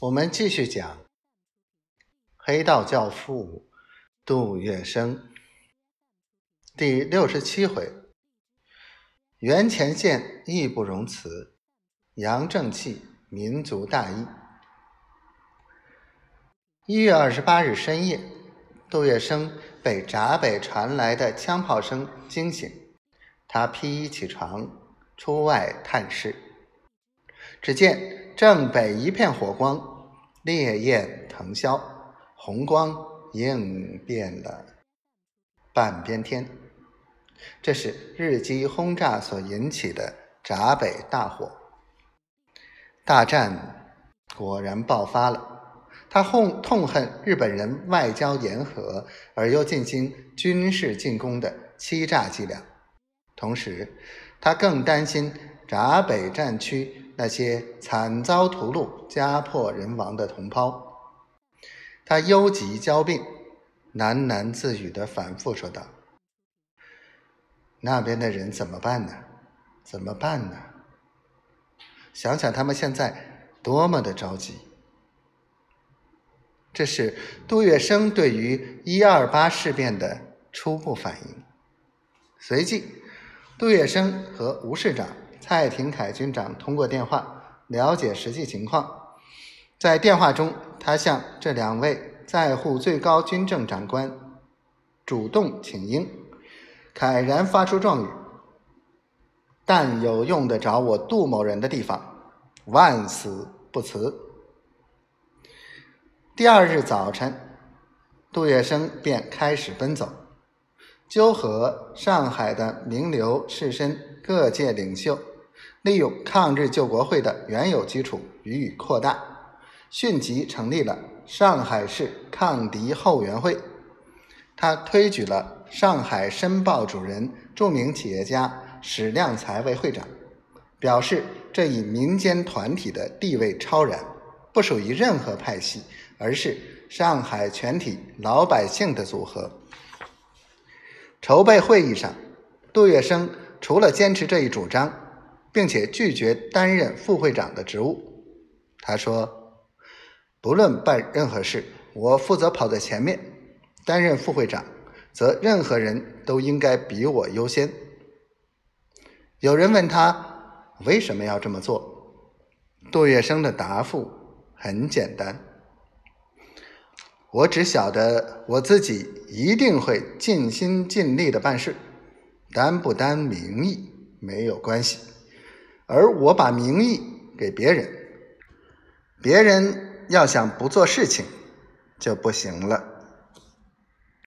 我们继续讲黑道教父杜月笙第六十七回：袁前线义不容辞，扬正气，民族大义。一月二十八日深夜，杜月笙被闸北传来的枪炮声惊醒，他披衣起床，出外探视。只见正北一片火光，烈焰腾霄，红光映遍了半边天。这是日机轰炸所引起的闸北大火。大战果然爆发了。他痛痛恨日本人外交言和而又进行军事进攻的欺诈伎俩，同时，他更担心闸北战区。那些惨遭屠戮、家破人亡的同胞，他忧急交病，喃喃自语的反复说道：“那边的人怎么办呢？怎么办呢？想想他们现在多么的着急。”这是杜月笙对于一二八事变的初步反应。随即，杜月笙和吴市长。蔡廷锴军长通过电话了解实际情况，在电话中，他向这两位在沪最高军政长官主动请缨，慨然发出状语：“但有用得着我杜某人的地方，万死不辞。”第二日早晨，杜月笙便开始奔走，纠合上海的名流士绅、各界领袖。利用抗日救国会的原有基础予以扩大，迅即成立了上海市抗敌后援会。他推举了上海申报主任、著名企业家史量才为会长，表示这一民间团体的地位超然，不属于任何派系，而是上海全体老百姓的组合。筹备会议上，杜月笙除了坚持这一主张。并且拒绝担任副会长的职务。他说：“不论办任何事，我负责跑在前面。担任副会长，则任何人都应该比我优先。”有人问他为什么要这么做，杜月笙的答复很简单：“我只晓得我自己一定会尽心尽力的办事，担不担名义没有关系。”而我把名义给别人，别人要想不做事情就不行了。